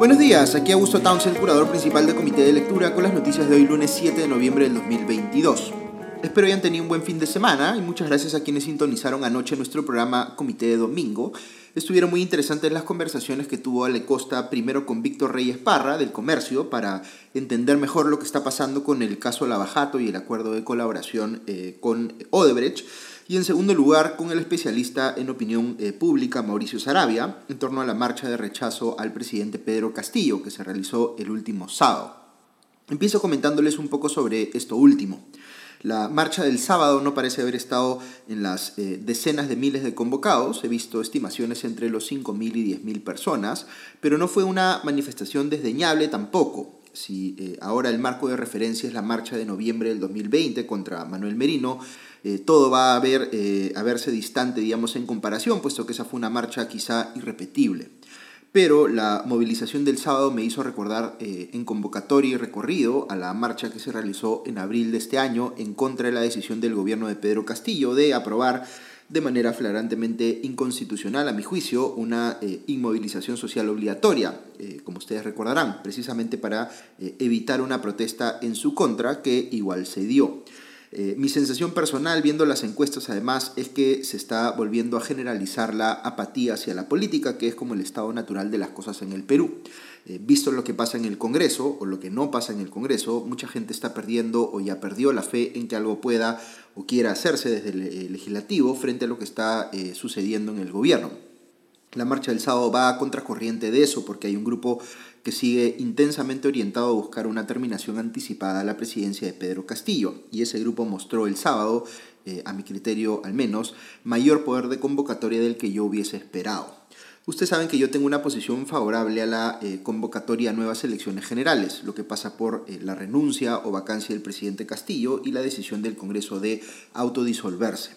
Buenos días, aquí Augusto Townsend, curador principal del Comité de Lectura, con las noticias de hoy lunes 7 de noviembre del 2022. Espero hayan tenido un buen fin de semana y muchas gracias a quienes sintonizaron anoche nuestro programa Comité de Domingo. Estuvieron muy interesantes las conversaciones que tuvo Ale Costa primero con Víctor Reyes Parra del Comercio para entender mejor lo que está pasando con el caso Lavajato y el acuerdo de colaboración eh, con Odebrecht. Y en segundo lugar, con el especialista en opinión eh, pública Mauricio Sarabia en torno a la marcha de rechazo al presidente Pedro Castillo que se realizó el último sábado. Empiezo comentándoles un poco sobre esto último. La marcha del sábado no parece haber estado en las eh, decenas de miles de convocados, he visto estimaciones entre los 5.000 y 10.000 personas, pero no fue una manifestación desdeñable tampoco. Si eh, ahora el marco de referencia es la marcha de noviembre del 2020 contra Manuel Merino, eh, todo va a, ver, a verse distante, digamos, en comparación, puesto que esa fue una marcha quizá irrepetible pero la movilización del sábado me hizo recordar eh, en convocatoria y recorrido a la marcha que se realizó en abril de este año en contra de la decisión del gobierno de Pedro Castillo de aprobar de manera flagrantemente inconstitucional, a mi juicio, una eh, inmovilización social obligatoria, eh, como ustedes recordarán, precisamente para evitar una protesta en su contra que igual se dio. Eh, mi sensación personal viendo las encuestas además es que se está volviendo a generalizar la apatía hacia la política, que es como el estado natural de las cosas en el Perú. Eh, visto lo que pasa en el Congreso o lo que no pasa en el Congreso, mucha gente está perdiendo o ya perdió la fe en que algo pueda o quiera hacerse desde el eh, legislativo frente a lo que está sucediendo en el gobierno. La marcha del sábado va a contracorriente de eso porque hay un grupo que sigue intensamente orientado a buscar una terminación anticipada a la presidencia de Pedro Castillo. Y ese grupo mostró el sábado, eh, a mi criterio al menos, mayor poder de convocatoria del que yo hubiese esperado. Ustedes saben que yo tengo una posición favorable a la eh, convocatoria a nuevas elecciones generales, lo que pasa por eh, la renuncia o vacancia del presidente Castillo y la decisión del Congreso de autodisolverse.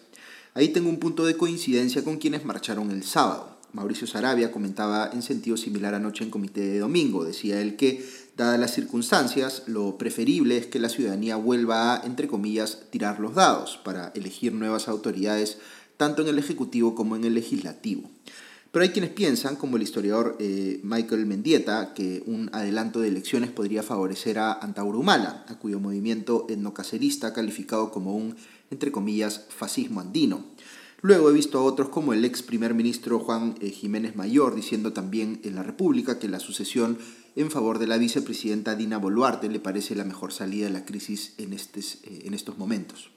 Ahí tengo un punto de coincidencia con quienes marcharon el sábado. Mauricio Sarabia comentaba en sentido similar anoche en Comité de Domingo. Decía él que, dadas las circunstancias, lo preferible es que la ciudadanía vuelva a, entre comillas, tirar los dados para elegir nuevas autoridades tanto en el Ejecutivo como en el Legislativo. Pero hay quienes piensan, como el historiador eh, Michael Mendieta, que un adelanto de elecciones podría favorecer a Antauro Humala, a cuyo movimiento etnocacerista calificado como un, entre comillas, fascismo andino. Luego he visto a otros como el ex primer ministro Juan eh, Jiménez Mayor diciendo también en la República que la sucesión en favor de la vicepresidenta Dina Boluarte le parece la mejor salida de la crisis en, eh, en estos momentos.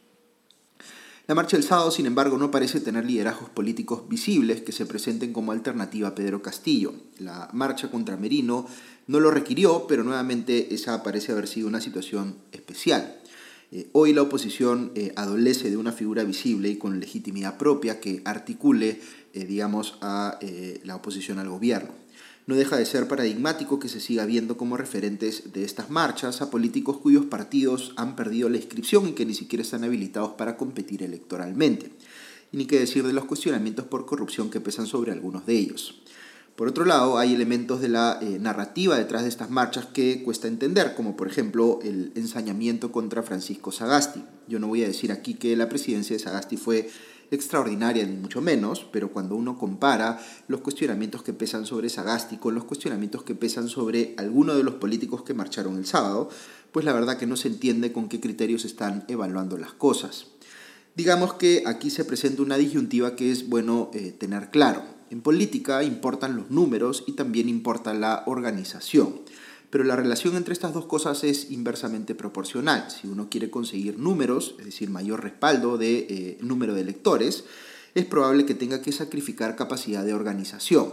La marcha del sábado, sin embargo, no parece tener liderazgos políticos visibles que se presenten como alternativa a Pedro Castillo. La marcha contra Merino no lo requirió, pero nuevamente esa parece haber sido una situación especial. Eh, hoy la oposición eh, adolece de una figura visible y con legitimidad propia que articule, eh, digamos, a la oposición al gobierno. No deja de ser paradigmático que se siga viendo como referentes de estas marchas a políticos cuyos partidos han perdido la inscripción y que ni siquiera están habilitados para competir electoralmente. Ni qué decir de los cuestionamientos por corrupción que pesan sobre algunos de ellos. Por otro lado, hay elementos de la eh, narrativa detrás de estas marchas que cuesta entender, como por ejemplo el ensañamiento contra Francisco Sagasti. Yo no voy a decir aquí que la presidencia de Sagasti fue extraordinaria, ni mucho menos, pero cuando uno compara los cuestionamientos que pesan sobre Sagasti con los cuestionamientos que pesan sobre alguno de los políticos que marcharon el sábado, pues la verdad que no se entiende con qué criterios están evaluando las cosas. Digamos que aquí se presenta una disyuntiva que es bueno eh, tener claro. En política importan los números y también importa la organización. Pero la relación entre estas dos cosas es inversamente proporcional. Si uno quiere conseguir números, es decir, mayor respaldo de eh, número de electores, es probable que tenga que sacrificar capacidad de organización.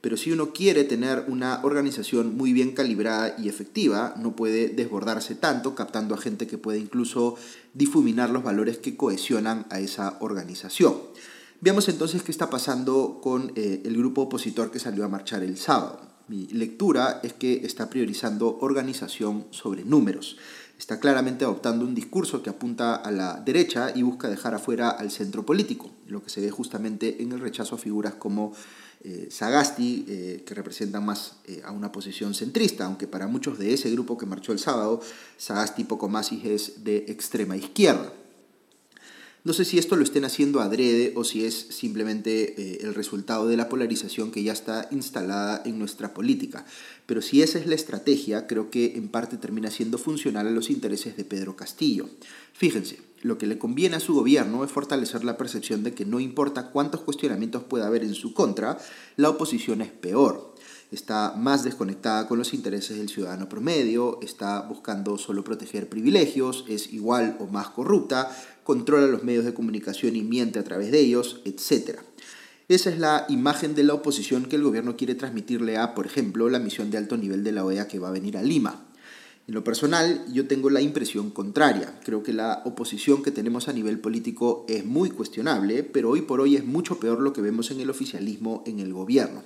Pero si uno quiere tener una organización muy bien calibrada y efectiva, no puede desbordarse tanto captando a gente que puede incluso difuminar los valores que cohesionan a esa organización. Veamos entonces qué está pasando con eh, el grupo opositor que salió a marchar el sábado. Mi lectura es que está priorizando organización sobre números. Está claramente adoptando un discurso que apunta a la derecha y busca dejar afuera al centro político, lo que se ve justamente en el rechazo a figuras como eh, Sagasti, eh, que representan más a una posición centrista, aunque para muchos de ese grupo que marchó el sábado, Sagasti poco más es de extrema izquierda. No sé si esto lo estén haciendo adrede o si es simplemente eh, el resultado de la polarización que ya está instalada en nuestra política. Pero si esa es la estrategia, creo que en parte termina siendo funcional a los intereses de Pedro Castillo. Fíjense, lo que le conviene a su gobierno es fortalecer la percepción de que no importa cuántos cuestionamientos pueda haber en su contra, la oposición es peor está más desconectada con los intereses del ciudadano promedio, está buscando solo proteger privilegios, es igual o más corrupta, controla los medios de comunicación y miente a través de ellos, etc. Esa es la imagen de la oposición que el gobierno quiere transmitirle a, por ejemplo, la misión de alto nivel de la OEA que va a venir a Lima. En lo personal, yo tengo la impresión contraria. Creo que la oposición que tenemos a nivel político es muy cuestionable, pero hoy por hoy es mucho peor lo que vemos en el oficialismo en el gobierno.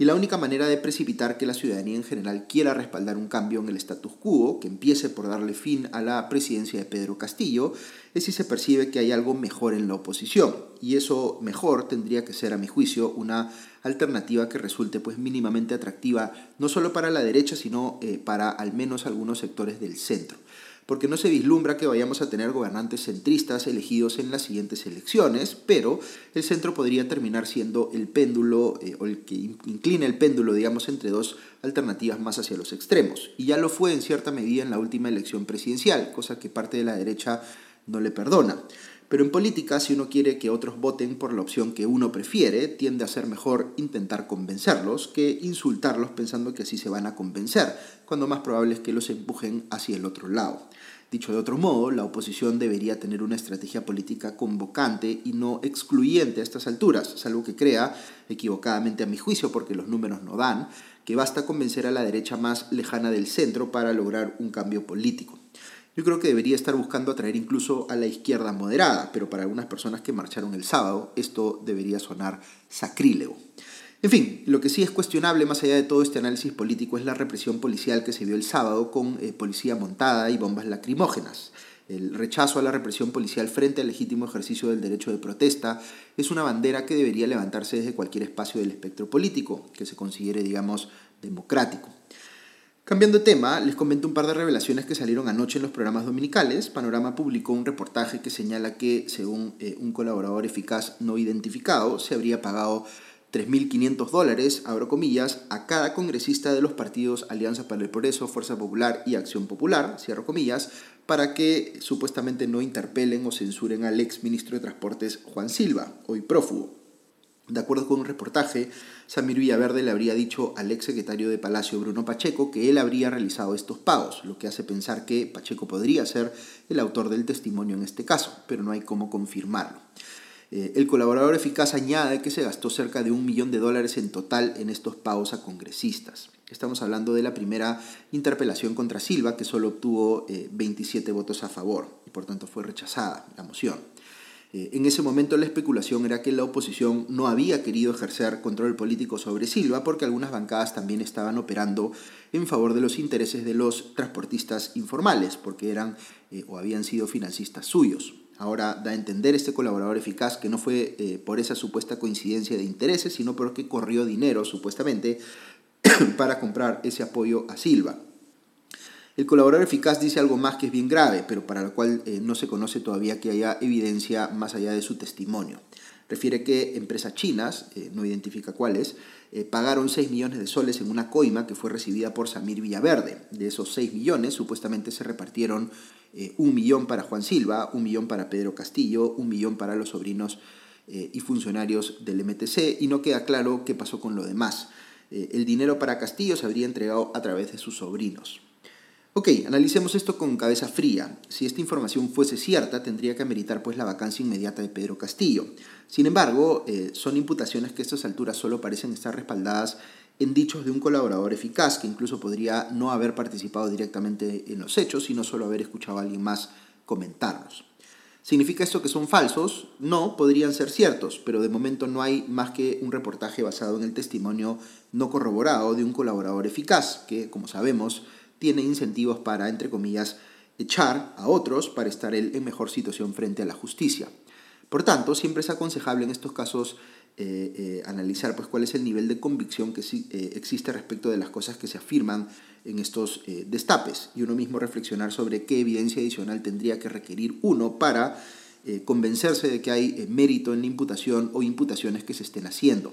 Y la única manera de precipitar que la ciudadanía en general quiera respaldar un cambio en el status quo, que empiece por darle fin a la presidencia de Pedro Castillo, es si se percibe que hay algo mejor en la oposición. Y eso mejor tendría que ser, a mi juicio, una alternativa que resulte pues mínimamente atractiva, no solo para la derecha, sino eh, para al menos algunos sectores del centro porque no se vislumbra que vayamos a tener gobernantes centristas elegidos en las siguientes elecciones, pero el centro podría terminar siendo el péndulo, eh, o el que inclina el péndulo, digamos, entre dos alternativas más hacia los extremos. Y ya lo fue en cierta medida en la última elección presidencial, cosa que parte de la derecha no le perdona. Pero en política, si uno quiere que otros voten por la opción que uno prefiere, tiende a ser mejor intentar convencerlos que insultarlos pensando que así se van a convencer, cuando más probable es que los empujen hacia el otro lado. Dicho de otro modo, la oposición debería tener una estrategia política convocante y no excluyente a estas alturas, salvo que crea, equivocadamente a mi juicio porque los números no dan, que basta convencer a la derecha más lejana del centro para lograr un cambio político. Yo creo que debería estar buscando atraer incluso a la izquierda moderada, pero para algunas personas que marcharon el sábado esto debería sonar sacrílego. En fin, lo que sí es cuestionable más allá de todo este análisis político es la represión policial que se vio el sábado con eh, policía montada y bombas lacrimógenas. El rechazo a la represión policial frente al legítimo ejercicio del derecho de protesta es una bandera que debería levantarse desde cualquier espacio del espectro político que se considere, digamos, democrático. Cambiando de tema, les comento un par de revelaciones que salieron anoche en los programas dominicales. Panorama publicó un reportaje que señala que, según eh, un colaborador eficaz no identificado, se habría pagado 3.500 dólares, abro comillas, a cada congresista de los partidos Alianza para el Progreso, Fuerza Popular y Acción Popular, cierro comillas, para que supuestamente no interpelen o censuren al ex ministro de Transportes Juan Silva, hoy prófugo. De acuerdo con un reportaje, Samir Villaverde le habría dicho al ex secretario de Palacio Bruno Pacheco que él habría realizado estos pagos, lo que hace pensar que Pacheco podría ser el autor del testimonio en este caso, pero no hay cómo confirmarlo. Eh, el colaborador eficaz añade que se gastó cerca de un millón de dólares en total en estos pagos a congresistas. Estamos hablando de la primera interpelación contra Silva, que solo obtuvo 27 eh, votos a favor y por tanto fue rechazada la moción. Eh, en ese momento la especulación era que la oposición no había querido ejercer control político sobre Silva porque algunas bancadas también estaban operando en favor de los intereses de los transportistas informales, porque eran o habían sido financistas suyos. Ahora da a entender este colaborador eficaz que no fue eh, por esa supuesta coincidencia de intereses, sino porque corrió dinero, supuestamente, para comprar ese apoyo a Silva. El colaborador eficaz dice algo más que es bien grave, pero para lo cual eh, no se conoce todavía que haya evidencia más allá de su testimonio. Refiere que empresas chinas, eh, no identifica cuáles, pagaron 6 millones de soles en una coima que fue recibida por Samir Villaverde. De esos 6 millones, supuestamente se repartieron eh, un millón para Juan Silva, un millón para Pedro Castillo, un millón para los sobrinos eh, y funcionarios del MTC, y no queda claro qué pasó con lo demás. Eh, el dinero para Castillo se habría entregado a través de sus sobrinos. Ok, analicemos esto con cabeza fría. Si esta información fuese cierta, tendría que ameritar pues la vacancia inmediata de Pedro Castillo. Sin embargo, son imputaciones que a estas alturas solo parecen estar respaldadas en dichos de un colaborador eficaz, que incluso podría no haber participado directamente en los hechos, sino solo haber escuchado a alguien más comentarlos. ¿Significa esto que son falsos? No, podrían ser ciertos, pero de momento no hay más que un reportaje basado en el testimonio no corroborado de un colaborador eficaz, que, como sabemos, tiene incentivos para, entre comillas, echar a otros para estar él en mejor situación frente a la justicia. Por tanto, siempre es aconsejable en estos casos eh, eh, analizar pues, cuál es el nivel de convicción que eh, existe respecto de las cosas que se afirman en estos destapes y uno mismo reflexionar sobre qué evidencia adicional tendría que requerir uno para eh, convencerse de que hay eh, mérito en la imputación o imputaciones que se estén haciendo.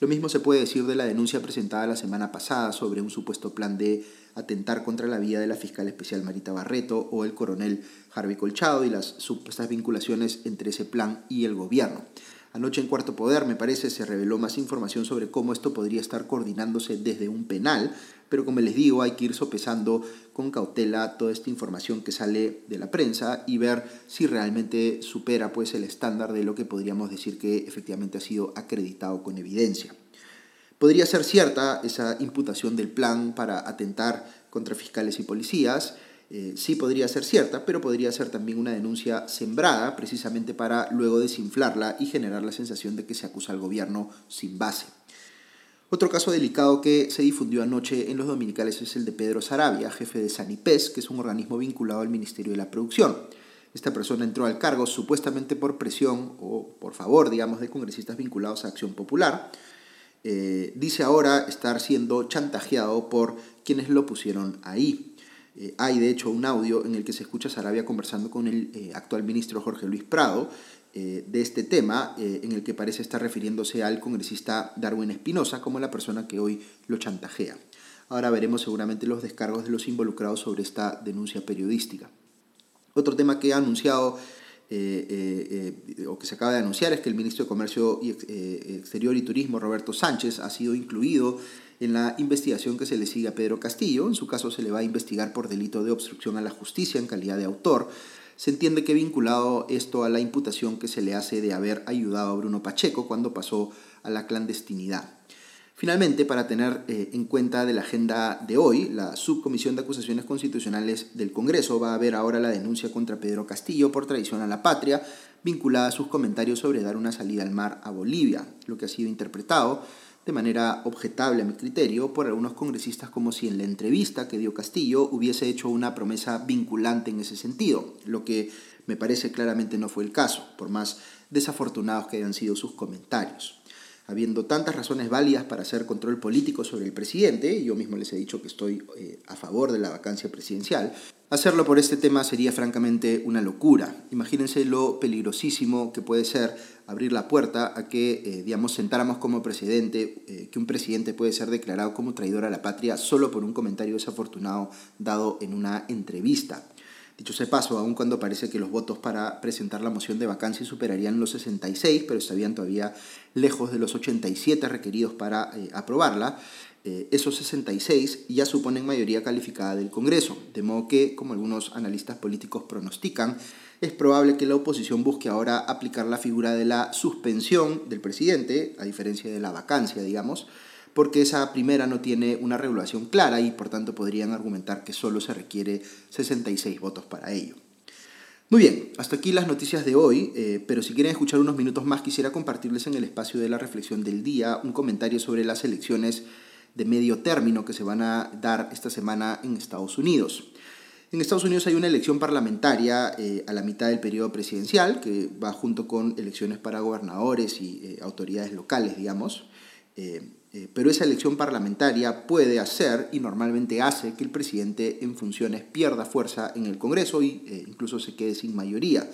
Lo mismo se puede decir de la denuncia presentada la semana pasada sobre un supuesto plan de atentar contra la vida de la fiscal especial Marita Barreto o el coronel Harvey Colchado y las supuestas vinculaciones entre ese plan y el gobierno. Anoche en Cuarto Poder, me parece, se reveló más información sobre cómo esto podría estar coordinándose desde un penal, pero como les digo, hay que ir sopesando con cautela toda esta información que sale de la prensa y ver si realmente supera pues el estándar de lo que podríamos decir que efectivamente ha sido acreditado con evidencia. Podría ser cierta esa imputación del plan para atentar contra fiscales y policías, eh, sí podría ser cierta, pero podría ser también una denuncia sembrada precisamente para luego desinflarla y generar la sensación de que se acusa al gobierno sin base. Otro caso delicado que se difundió anoche en los dominicales es el de Pedro Sarabia, jefe de Sanipes, que es un organismo vinculado al Ministerio de la Producción. Esta persona entró al cargo supuestamente por presión o por favor, digamos, de congresistas vinculados a Acción Popular. Eh, dice ahora estar siendo chantajeado por quienes lo pusieron ahí. Eh, hay de hecho un audio en el que se escucha a Sarabia conversando con el eh, actual ministro Jorge Luis Prado de este tema, en el que parece estar refiriéndose al congresista Darwin Espinosa como la persona que hoy lo chantajea. Ahora veremos seguramente los descargos de los involucrados sobre esta denuncia periodística. Otro tema que ha anunciado o que se acaba de anunciar es que el ministro de Comercio Exterior y Turismo, Roberto Sánchez, ha sido incluido en la investigación que se le sigue a Pedro Castillo. En su caso se le va a investigar por delito de obstrucción a la justicia en calidad de autor. Se entiende que vinculado esto a la imputación que se le hace de haber ayudado a Bruno Pacheco cuando pasó a la clandestinidad. Finalmente, para tener eh, en cuenta de la agenda de hoy, la Subcomisión de Acusaciones Constitucionales del Congreso va a ver ahora la denuncia contra Pedro Castillo por traición a la patria, vinculada a sus comentarios sobre dar una salida al mar a Bolivia, lo que ha sido interpretado de manera objetable a mi criterio por algunos congresistas como si en la entrevista que dio Castillo hubiese hecho una promesa vinculante en ese sentido, lo que me parece claramente no fue el caso, por más desafortunados que hayan sido sus comentarios. Habiendo tantas razones válidas para hacer control político sobre el presidente, yo mismo les he dicho que estoy eh, a favor de la vacancia presidencial, hacerlo por este tema sería francamente una locura. Imagínense lo peligrosísimo que puede ser abrir la puerta a que, eh, digamos, sentáramos como presidente, eh, que un presidente puede ser declarado como traidor a la patria solo por un comentario desafortunado dado en una entrevista. Dicho sea paso, aun cuando parece que los votos para presentar la moción de vacancia superarían los 66, pero estarían todavía lejos de los 87 requeridos para eh, aprobarla, esos 66 ya suponen mayoría calificada del Congreso, de modo que, como algunos analistas políticos pronostican, es probable que la oposición busque ahora aplicar la figura de la suspensión del presidente, a diferencia de la vacancia, digamos, porque esa primera no tiene una regulación clara y por tanto podrían argumentar que solo se requiere 66 votos para ello. Muy bien, hasta aquí las noticias de hoy, eh, pero si quieren escuchar unos minutos más quisiera compartirles en el espacio de la reflexión del día un comentario sobre las elecciones de medio término que se van a dar esta semana en Estados Unidos. En Estados Unidos hay una elección parlamentaria eh, a la mitad del periodo presidencial, que va junto con elecciones para gobernadores y eh, autoridades locales, digamos. Eh, pero esa elección parlamentaria puede hacer, y normalmente hace, que el presidente en funciones pierda fuerza en el Congreso e incluso se quede sin mayoría,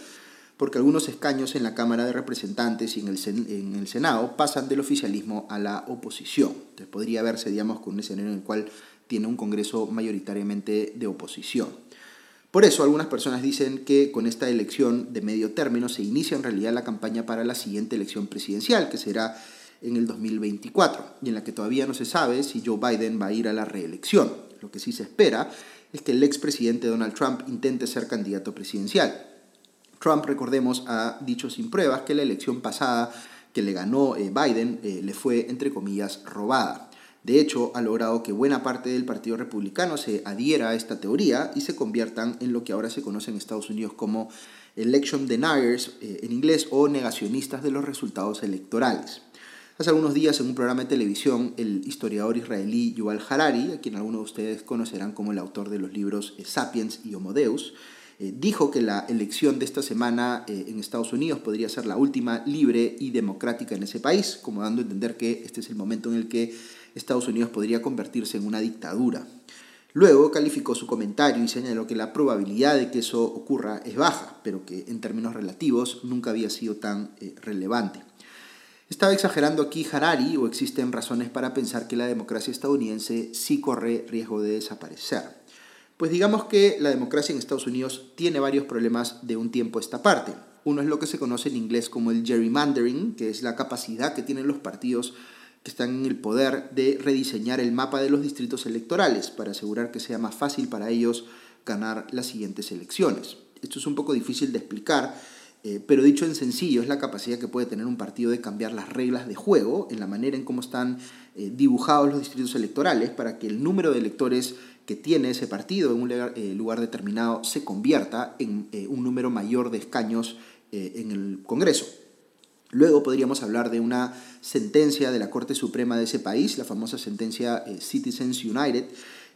porque algunos escaños en la Cámara de Representantes y en el, en el Senado pasan del oficialismo a la oposición. Entonces podría verse, digamos, con un escenario en el cual tiene un Congreso mayoritariamente de oposición. Por eso algunas personas dicen que con esta elección de medio término se inicia en realidad la campaña para la siguiente elección presidencial, que será en el 2024, y en la que todavía no se sabe si Joe Biden va a ir a la reelección. Lo que sí se espera es que el expresidente Donald Trump intente ser candidato presidencial. Trump, recordemos, ha dicho sin pruebas que la elección pasada que le ganó eh, Biden eh, le fue, entre comillas, robada. De hecho, ha logrado que buena parte del Partido Republicano se adhiera a esta teoría y se conviertan en lo que ahora se conoce en Estados Unidos como election deniers eh, en inglés o negacionistas de los resultados electorales. Hace algunos días en un programa de televisión, el historiador israelí Yuval Harari, a quien algunos de ustedes conocerán como el autor de los libros eh, Sapiens y Homo Deus, eh, dijo que la elección de esta semana en Estados Unidos podría ser la última libre y democrática en ese país, como dando a entender que este es el momento en el que Estados Unidos podría convertirse en una dictadura. Luego calificó su comentario y señaló que la probabilidad de que eso ocurra es baja, pero que en términos relativos nunca había sido tan eh, relevante. ¿Estaba exagerando aquí Harari o existen razones para pensar que la democracia estadounidense sí corre riesgo de desaparecer? Pues digamos que la democracia en Estados Unidos tiene varios problemas de un tiempo a esta parte. Uno es lo que se conoce en inglés como el gerrymandering, que es la capacidad que tienen los partidos que están en el poder de rediseñar el mapa de los distritos electorales para asegurar que sea más fácil para ellos ganar las siguientes elecciones. Esto es un poco difícil de explicar, eh, pero dicho en sencillo, es la capacidad que puede tener un partido de cambiar las reglas de juego en la manera en cómo están eh, dibujados los distritos electorales para que el número de electores que tiene ese partido en un eh, lugar determinado se convierta en un número mayor de escaños en el Congreso. Luego podríamos hablar de una sentencia de la Corte Suprema de ese país, la famosa sentencia eh, Citizens United,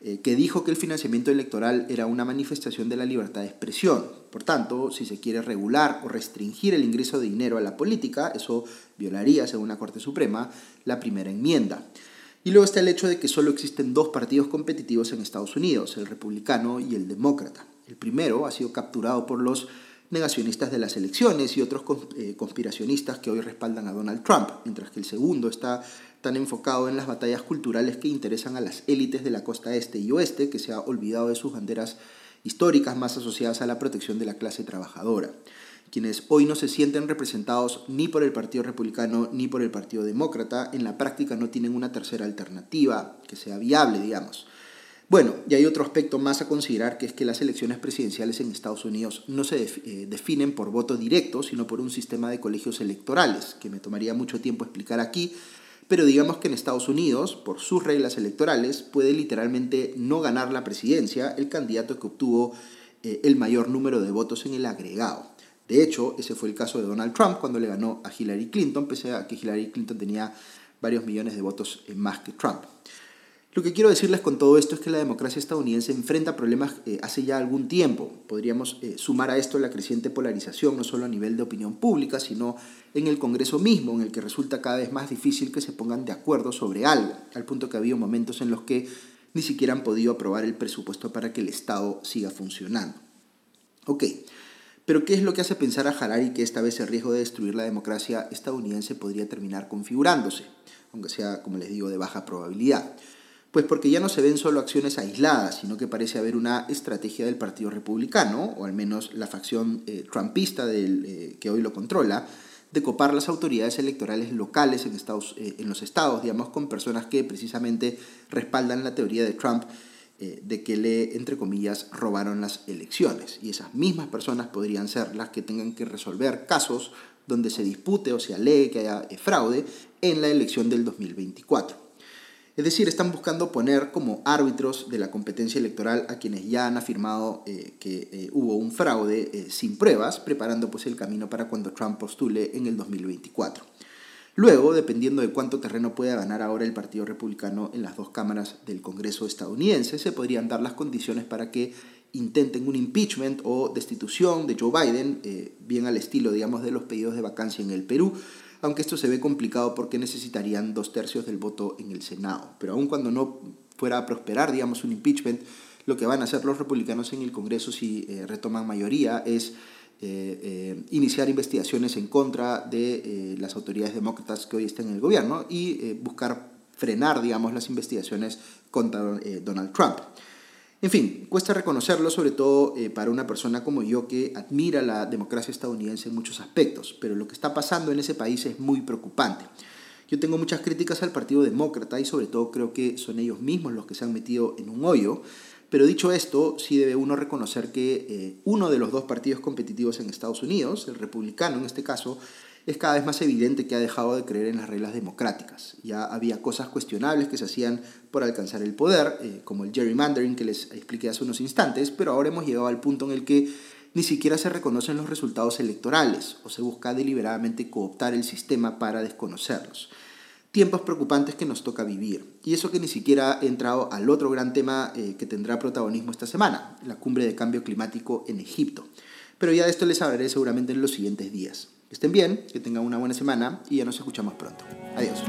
eh, que dijo que el financiamiento electoral era una manifestación de la libertad de expresión. Por tanto, si se quiere regular o restringir el ingreso de dinero a la política, eso violaría, según la Corte Suprema, la primera enmienda. Y luego está el hecho de que solo existen dos partidos competitivos en Estados Unidos, el republicano y el demócrata. El primero ha sido capturado por los negacionistas de las elecciones y otros eh, conspiracionistas que hoy respaldan a Donald Trump, mientras que el segundo está tan enfocado en las batallas culturales que interesan a las élites de la costa este y oeste, que se ha olvidado de sus banderas históricas más asociadas a la protección de la clase trabajadora, quienes hoy no se sienten representados ni por el Partido Republicano ni por el Partido Demócrata, en la práctica no tienen una tercera alternativa que sea viable, digamos. Bueno, y hay otro aspecto más a considerar, que es que las elecciones presidenciales en Estados Unidos no se eh, definen por voto directo, sino por un sistema de colegios electorales, que me tomaría mucho tiempo explicar aquí, pero digamos que en Estados Unidos, por sus reglas electorales, puede literalmente no ganar la presidencia el candidato que obtuvo eh, el mayor número de votos en el agregado. De hecho, ese fue el caso de Donald Trump cuando le ganó a Hillary Clinton, pese a que Hillary Clinton tenía varios millones de votos más que Trump. Lo que quiero decirles con todo esto es que la democracia estadounidense enfrenta problemas eh, hace ya algún tiempo. Podríamos eh, sumar a esto la creciente polarización, no solo a nivel de opinión pública, sino en el Congreso mismo, en el que resulta cada vez más difícil que se pongan de acuerdo sobre algo, al punto que ha habido momentos en los que ni siquiera han podido aprobar el presupuesto para que el Estado siga funcionando. Ok, pero ¿qué es lo que hace pensar a Harari que esta vez el riesgo de destruir la democracia estadounidense podría terminar configurándose, aunque sea, como les digo, de baja probabilidad? Pues porque ya no se ven solo acciones aisladas, sino que parece haber una estrategia del Partido Republicano, o al menos la facción eh, trumpista del, eh, que hoy lo controla, de copar las autoridades electorales locales en, Estados, eh, en los estados, digamos, con personas que precisamente respaldan la teoría de Trump de que le, entre comillas, robaron las elecciones. Y esas mismas personas podrían ser las que tengan que resolver casos donde se dispute o se alegue que haya fraude en la elección del 2024. Es decir, están buscando poner como árbitros de la competencia electoral a quienes ya han afirmado eh, que eh, hubo un fraude eh, sin pruebas, preparando pues el camino para cuando Trump postule en el 2024. Luego, dependiendo de cuánto terreno pueda ganar ahora el Partido Republicano en las dos cámaras del Congreso estadounidense, se podrían dar las condiciones para que intenten un impeachment o destitución de Joe Biden, bien al estilo, digamos, de los pedidos de vacancia en el Perú, aunque esto se ve complicado porque necesitarían dos tercios del voto en el Senado. Pero aun cuando no fuera a prosperar, digamos, un impeachment, lo que van a hacer los republicanos en el Congreso si eh, retoman mayoría es eh, eh, iniciar investigaciones en contra de las autoridades demócratas que hoy están en el gobierno y buscar frenar, digamos, las investigaciones contra Donald Trump. En fin, cuesta reconocerlo, sobre todo eh, para una persona como yo que admira la democracia estadounidense en muchos aspectos, pero lo que está pasando en ese país es muy preocupante. Yo tengo muchas críticas al Partido Demócrata y sobre todo creo que son ellos mismos los que se han metido en un hoyo, pero dicho esto, sí debe uno reconocer que eh, uno de los dos partidos competitivos en Estados Unidos, el republicano en este caso, es cada vez más evidente que ha dejado de creer en las reglas democráticas. Ya había cosas cuestionables que se hacían por alcanzar el poder, eh, como el gerrymandering que les expliqué hace unos instantes, pero ahora hemos llegado al punto en el que ni siquiera se reconocen los resultados electorales o se busca deliberadamente cooptar el sistema para desconocerlos. Tiempos preocupantes que nos toca vivir. Y eso que ni siquiera he entrado al otro gran tema eh, que tendrá protagonismo esta semana, la cumbre de cambio climático en Egipto. Pero ya de esto les hablaré seguramente en los siguientes días estén bien, que tengan una buena semana y ya nos escuchamos pronto. Adiós.